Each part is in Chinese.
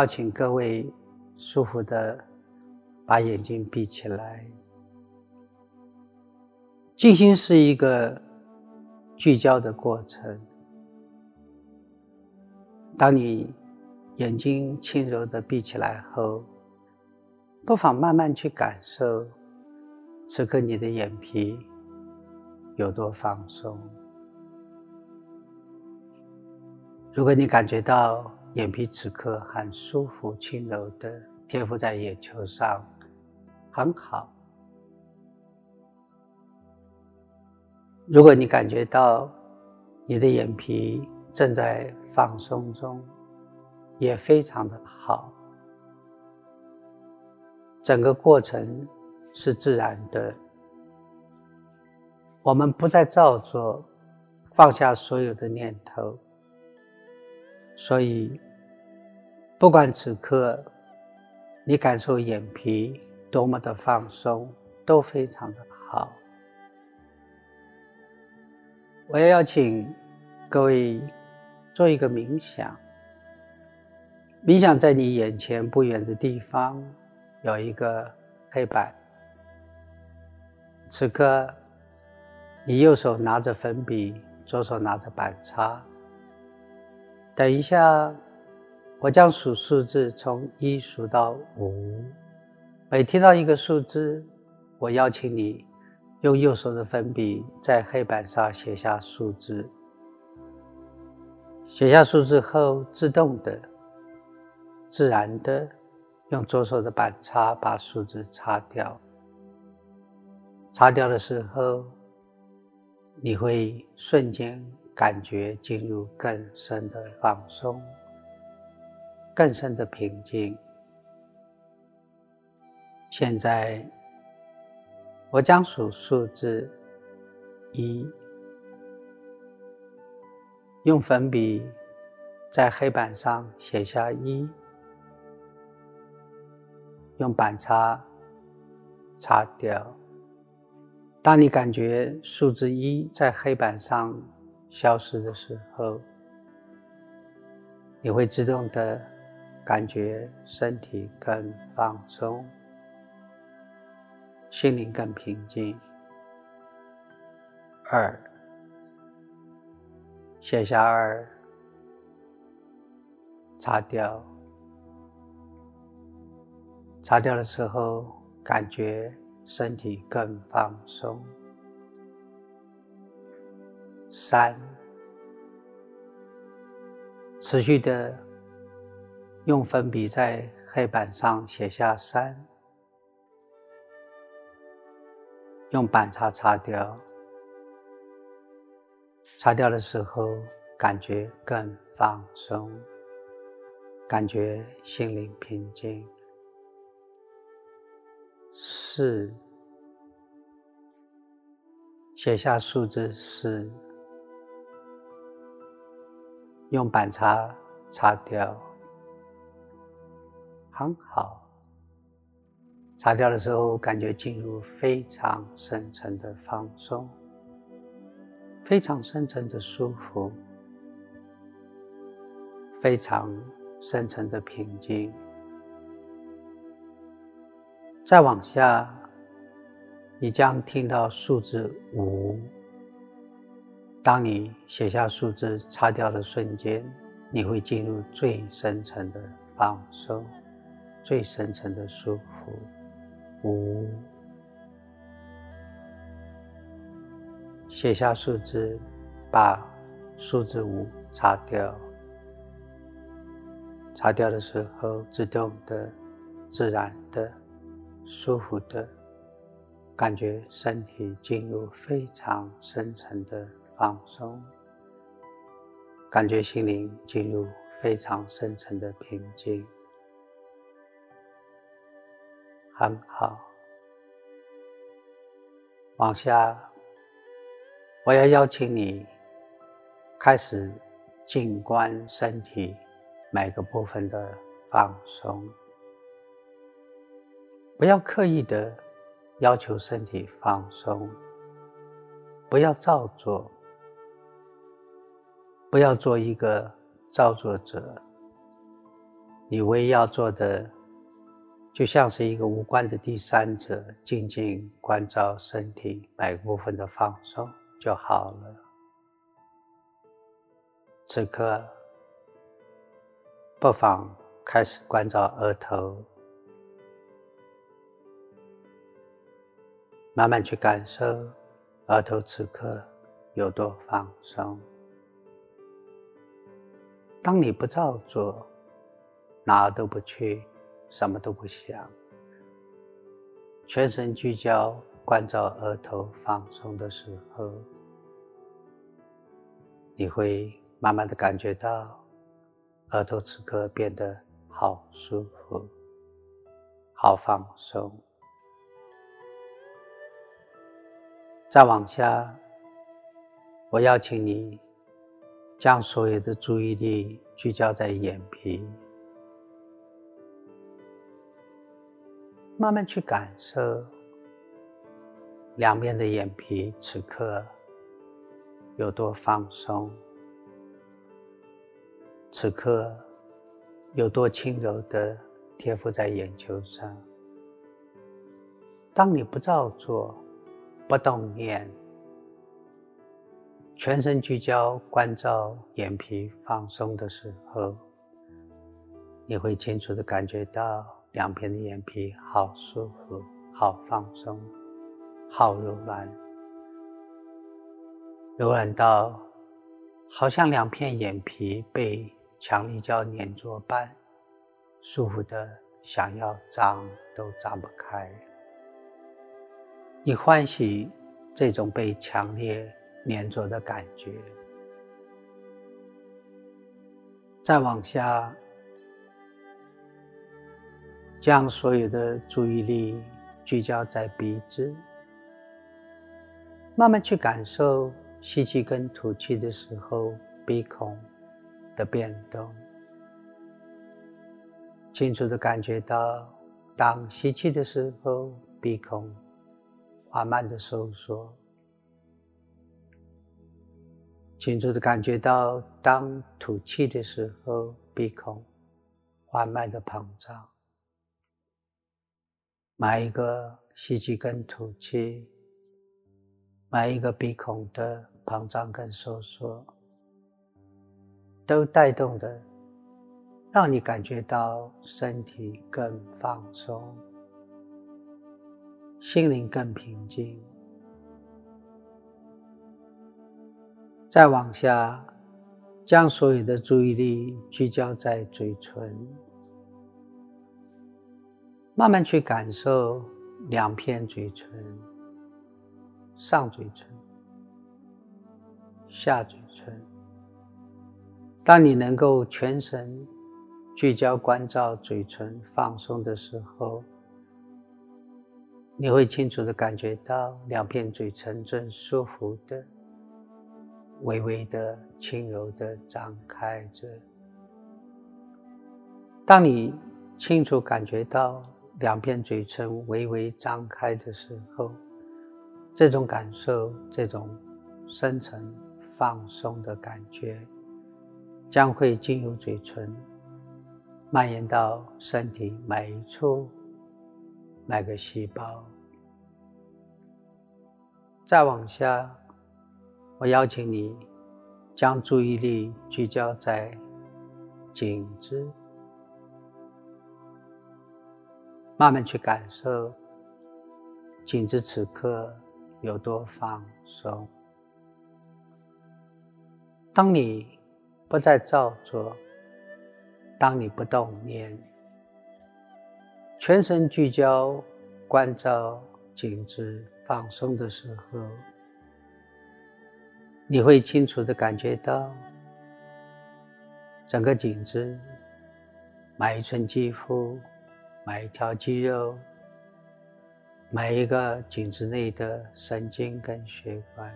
邀请各位舒服的把眼睛闭起来。静心是一个聚焦的过程。当你眼睛轻柔的闭起来后，不妨慢慢去感受，此刻你的眼皮有多放松。如果你感觉到眼皮此刻很舒服、轻柔的贴附在眼球上，很好。如果你感觉到你的眼皮正在放松中，也非常的好。整个过程是自然的，我们不再造作，放下所有的念头。所以，不管此刻你感受眼皮多么的放松，都非常的好。我也要请各位做一个冥想，冥想在你眼前不远的地方。有一个黑板，此刻你右手拿着粉笔，左手拿着板擦。等一下，我将数数字，从一数到五。每听到一个数字，我邀请你用右手的粉笔在黑板上写下数字。写下数字后，自动的、自然的。用左手的板擦把数字擦掉，擦掉的时候，你会瞬间感觉进入更深的放松、更深的平静。现在，我将数数字一，用粉笔在黑板上写下一。用板擦擦掉。当你感觉数字一在黑板上消失的时候，你会自动的感觉身体更放松，心灵更平静。二，写下二，擦掉。擦掉的时候，感觉身体更放松。三，持续的用粉笔在黑板上写下三，用板擦擦掉。擦掉的时候，感觉更放松，感觉心灵平静。四，写下数字四，用板擦擦掉，很好。擦掉的时候，感觉进入非常深沉的放松，非常深沉的舒服，非常深沉的平静。再往下，你将听到数字五。当你写下数字、擦掉的瞬间，你会进入最深层的放松、最深层的舒服。五，写下数字，把数字五擦掉。擦掉的时候，自动的、自然的。舒服的感觉，身体进入非常深层的放松，感觉心灵进入非常深层的平静，很好。往下，我要邀请你开始静观身体每个部分的放松。不要刻意的要求身体放松，不要照做，不要做一个造作者，你唯一要做的，就像是一个无关的第三者，静静关照身体每个部分的放松就好了。此刻，不妨开始关照额头，慢慢去感受额头此刻有多放松。当你不照做，哪都不去，什么都不想，全神聚焦关照额头放松的时候，你会慢慢的感觉到额头此刻变得好舒服、好放松。再往下，我邀请你将所有的注意力聚焦在眼皮。慢慢去感受两边的眼皮此刻有多放松，此刻有多轻柔的贴附在眼球上。当你不照做、不动念，全身聚焦关照眼皮放松的时候，你会清楚的感觉到。两边的眼皮好舒服，好放松，好柔软，柔软到好像两片眼皮被强力胶粘着般，舒服的想要张都张不开。你欢喜这种被强烈粘着的感觉，再往下。将所有的注意力聚焦在鼻子，慢慢去感受吸气跟吐气的时候鼻孔的变动，清楚的感觉到，当吸气的时候鼻孔缓慢的收缩，清楚的感觉到，当吐气的时候鼻孔缓慢的膨胀。每一个吸气跟吐气，每一个鼻孔的膨胀跟收缩，都带动的，让你感觉到身体更放松，心灵更平静。再往下，将所有的注意力聚焦在嘴唇。慢慢去感受两片嘴唇，上嘴唇、下嘴唇。当你能够全神聚焦关照嘴唇放松的时候，你会清楚的感觉到两片嘴唇正舒服的、微微的、轻柔的张开着。当你清楚感觉到。两片嘴唇微微张开的时候，这种感受，这种深层放松的感觉，将会进入嘴唇，蔓延到身体每一处、每个细胞。再往下，我邀请你将注意力聚焦在颈子。慢慢去感受颈子此刻有多放松。当你不再照做，当你不动念，全神聚焦关照颈子放松的时候，你会清楚的感觉到整个颈子每一寸肌肤。每一条肌肉，每一个颈子内的神经跟血管，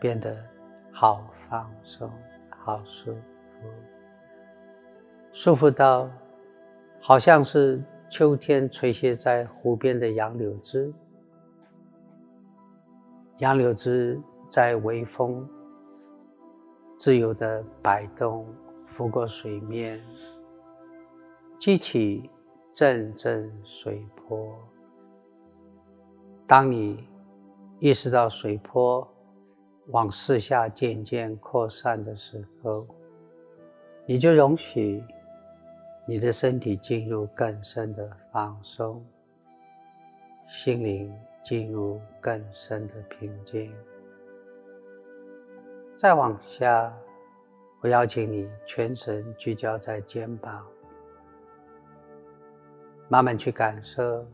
变得好放松、好舒服，舒服到好像是秋天垂泻在湖边的杨柳枝，杨柳枝在微风自由的摆动，拂过水面。激起阵阵水波。当你意识到水波往四下渐渐扩散的时候，你就容许你的身体进入更深的放松，心灵进入更深的平静。再往下，我邀请你全神聚焦在肩膀，慢慢去感受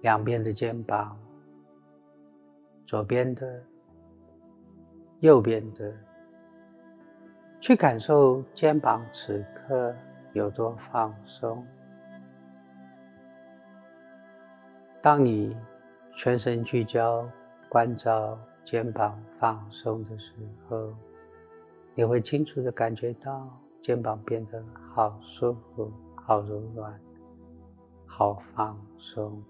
两边的肩膀，左边的、右边的，去感受肩膀此刻有多放松。当你全神聚焦关照。肩膀放松的时候，你会清楚的感觉到肩膀变得好舒服、好柔软、好放松。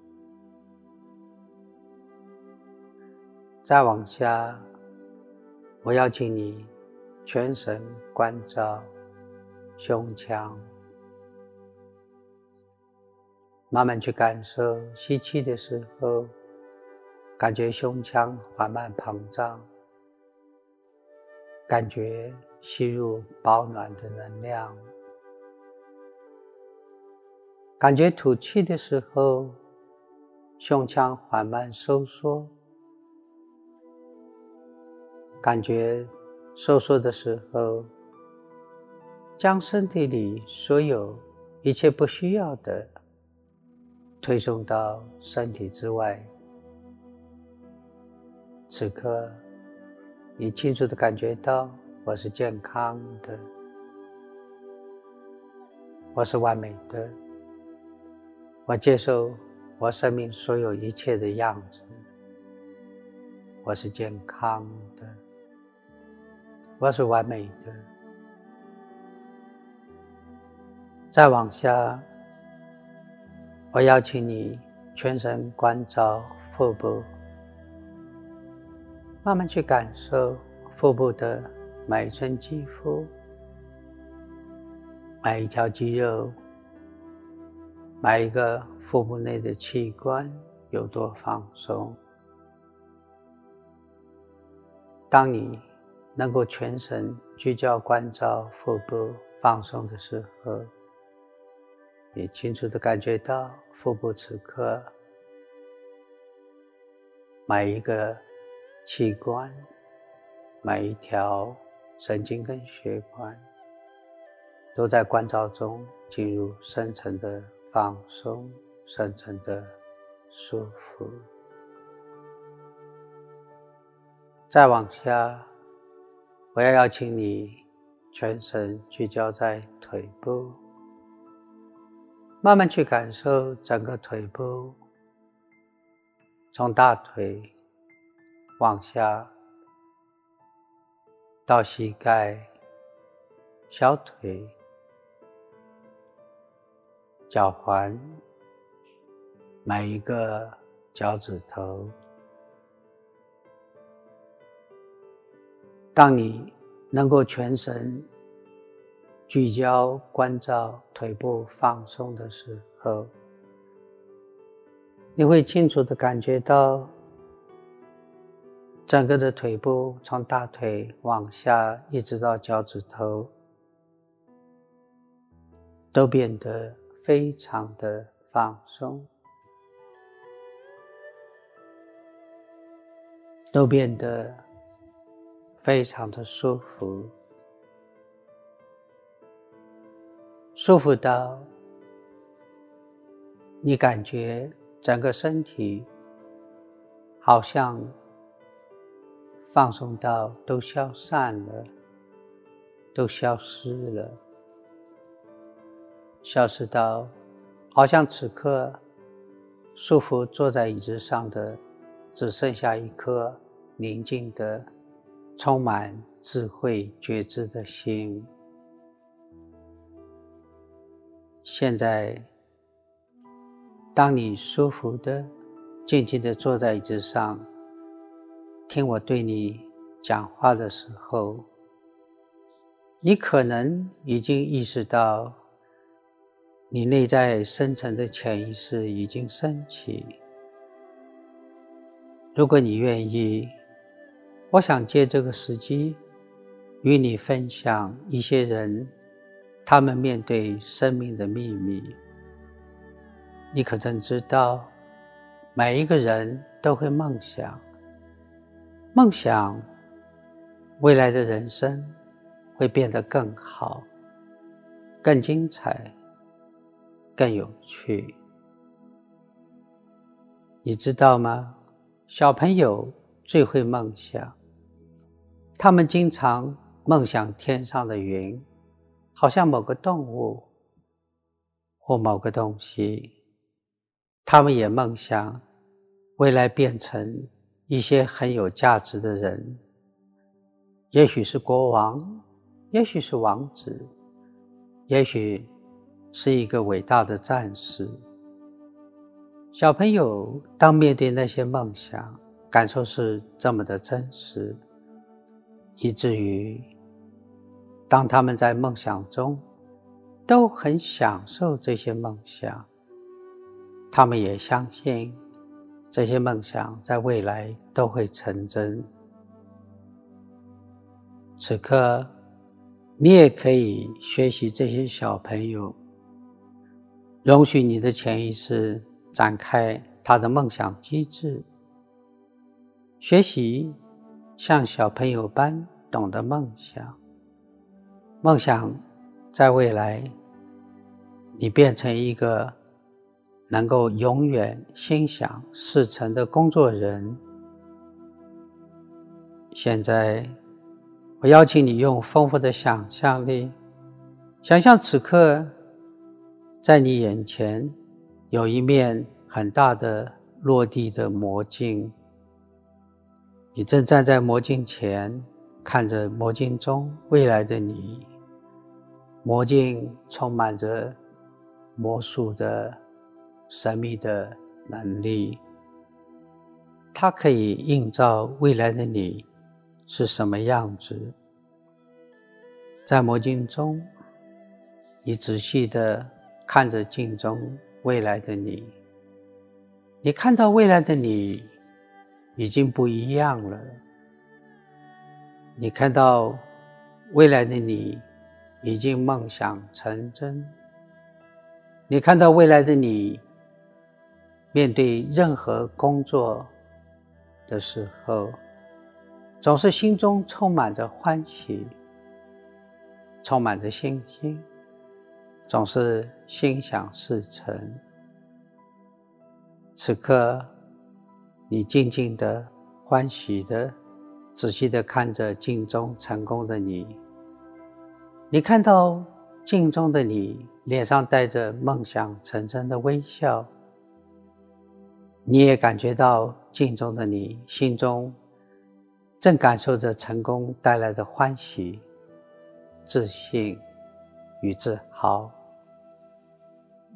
再往下，我邀请你全神关照胸腔，慢慢去感受吸气的时候。感觉胸腔缓慢膨胀，感觉吸入保暖的能量，感觉吐气的时候，胸腔缓慢收缩，感觉收缩的时候，将身体里所有一切不需要的推送到身体之外。此刻，你清楚的感觉到我是健康的，我是完美的，我接受我生命所有一切的样子，我是健康的，我是完美的。再往下，我邀请你全神关照腹部。慢慢去感受腹部的每一寸肌肤、每一条肌肉、每一个腹部内的器官有多放松。当你能够全神聚焦关照腹部放松的时候，你清楚的感觉到腹部此刻每一个。器官，每一条神经跟血管，都在关照中进入深层的放松、深层的舒服。再往下，我要邀请你全神聚焦在腿部，慢慢去感受整个腿部，从大腿。往下到膝盖、小腿、脚踝，每一个脚趾头。当你能够全神聚焦关照腿部放松的时候，你会清楚的感觉到。整个的腿部从大腿往下一直到脚趾头，都变得非常的放松，都变得非常的舒服，舒服到你感觉整个身体好像。放松到都消散了，都消失了，消失到好像此刻舒服坐在椅子上的只剩下一颗宁静的、充满智慧觉知的心。现在，当你舒服的、静静的坐在椅子上。听我对你讲话的时候，你可能已经意识到你内在深层的潜意识已经升起。如果你愿意，我想借这个时机与你分享一些人他们面对生命的秘密。你可曾知道，每一个人都会梦想，梦想未来的人生会变得更好、更精彩。更有趣，你知道吗？小朋友最会梦想，他们经常梦想天上的云，好像某个动物或某个东西。他们也梦想未来变成一些很有价值的人，也许是国王，也许是王子，也许。是一个伟大的战士。小朋友当面对那些梦想，感受是这么的真实，以至于当他们在梦想中都很享受这些梦想，他们也相信这些梦想在未来都会成真。此刻，你也可以学习这些小朋友。容许你的潜意识展开他的梦想机制，学习像小朋友般懂得梦想。梦想在未来，你变成一个能够永远心想事成的工作人。现在，我邀请你用丰富的想象力，想象此刻。在你眼前有一面很大的落地的魔镜，你正站在魔镜前，看着魔镜中未来的你。魔镜充满着魔术的神秘的能力，它可以映照未来的你是什么样子。在魔镜中，你仔细的。看着镜中未来的你，你看到未来的你已经不一样了。你看到未来的你已经梦想成真。你看到未来的你面对任何工作的时候，总是心中充满着欢喜，充满着信心。总是心想事成。此刻，你静静的、欢喜的、仔细的看着镜中成功的你。你看到镜中的你脸上带着梦想成真的微笑，你也感觉到镜中的你心中正感受着成功带来的欢喜、自信与自豪。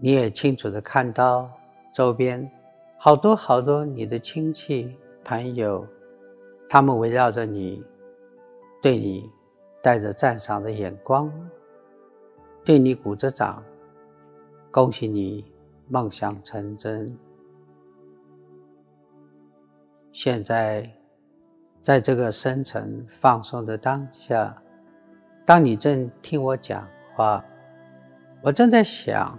你也清楚的看到周边好多好多你的亲戚朋友，他们围绕着你，对你带着赞赏的眼光，对你鼓着掌，恭喜你梦想成真。现在，在这个深沉放松的当下，当你正听我讲话，我正在想。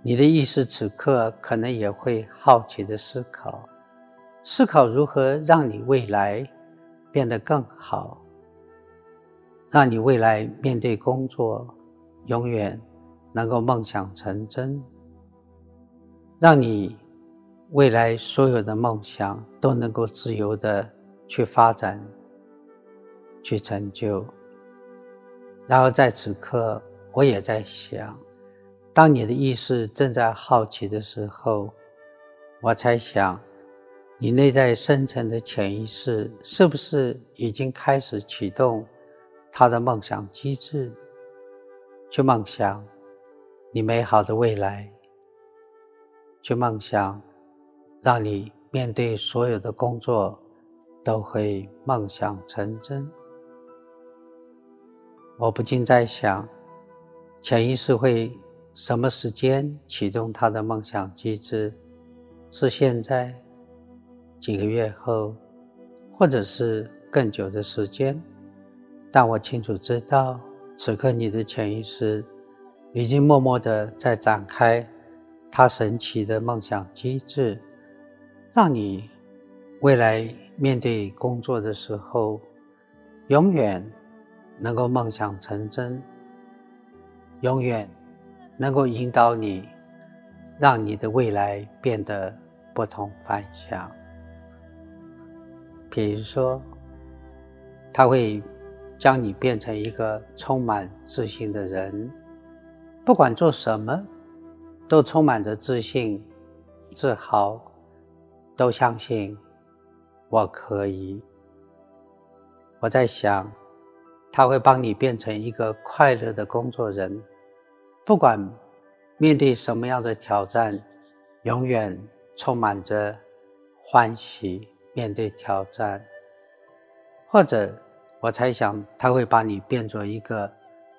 你的意识此刻可能也会好奇的思考，思考如何让你未来变得更好，让你未来面对工作永远能够梦想成真，让你未来所有的梦想都能够自由的去发展、去成就。然后在此刻，我也在想。当你的意识正在好奇的时候，我猜想，你内在深层的潜意识是不是已经开始启动他的梦想机制，去梦想你美好的未来，去梦想让你面对所有的工作都会梦想成真。我不禁在想，潜意识会。什么时间启动他的梦想机制？是现在、几个月后，或者是更久的时间？但我清楚知道，此刻你的潜意识已经默默的在展开它神奇的梦想机制，让你未来面对工作的时候，永远能够梦想成真，永远。能够引导你，让你的未来变得不同凡响。比如说，他会将你变成一个充满自信的人，不管做什么，都充满着自信、自豪，都相信我可以。我在想，他会帮你变成一个快乐的工作人。不管面对什么样的挑战，永远充满着欢喜。面对挑战，或者我猜想他会把你变作一个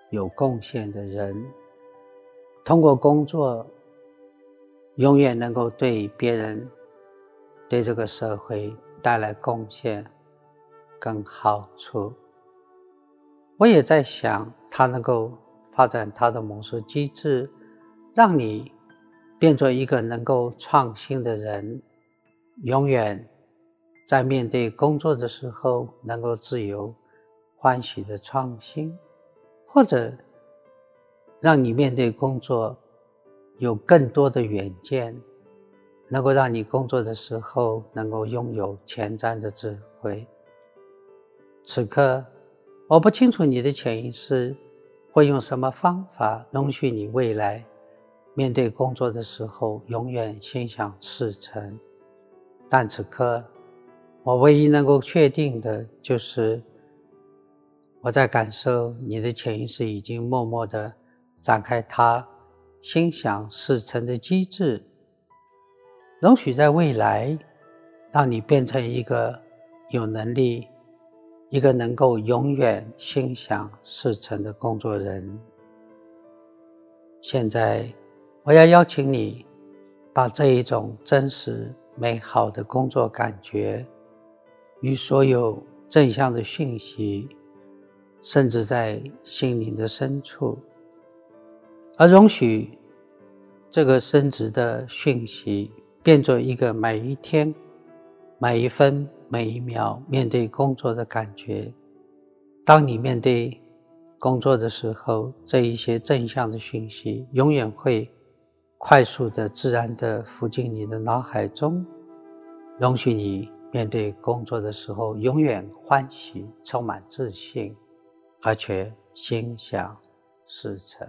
有贡献的人，通过工作，永远能够对别人、对这个社会带来贡献跟好处。我也在想，他能够。发展它的模式机制，让你变做一个能够创新的人，永远在面对工作的时候能够自由、欢喜的创新，或者让你面对工作有更多的远见，能够让你工作的时候能够拥有前瞻的智慧。此刻，我不清楚你的潜意识。会用什么方法容许你未来面对工作的时候永远心想事成？但此刻，我唯一能够确定的就是，我在感受你的潜意识已经默默的展开它心想事成的机制，容许在未来让你变成一个有能力。一个能够永远心想事成的工作人。现在，我要邀请你，把这一种真实美好的工作感觉，与所有正向的讯息，甚至在心灵的深处，而容许这个升职的讯息，变作一个每一天、每一分。每一秒面对工作的感觉，当你面对工作的时候，这一些正向的讯息永远会快速的、自然的浮进你的脑海中，容许你面对工作的时候永远欢喜、充满自信，而且心想事成。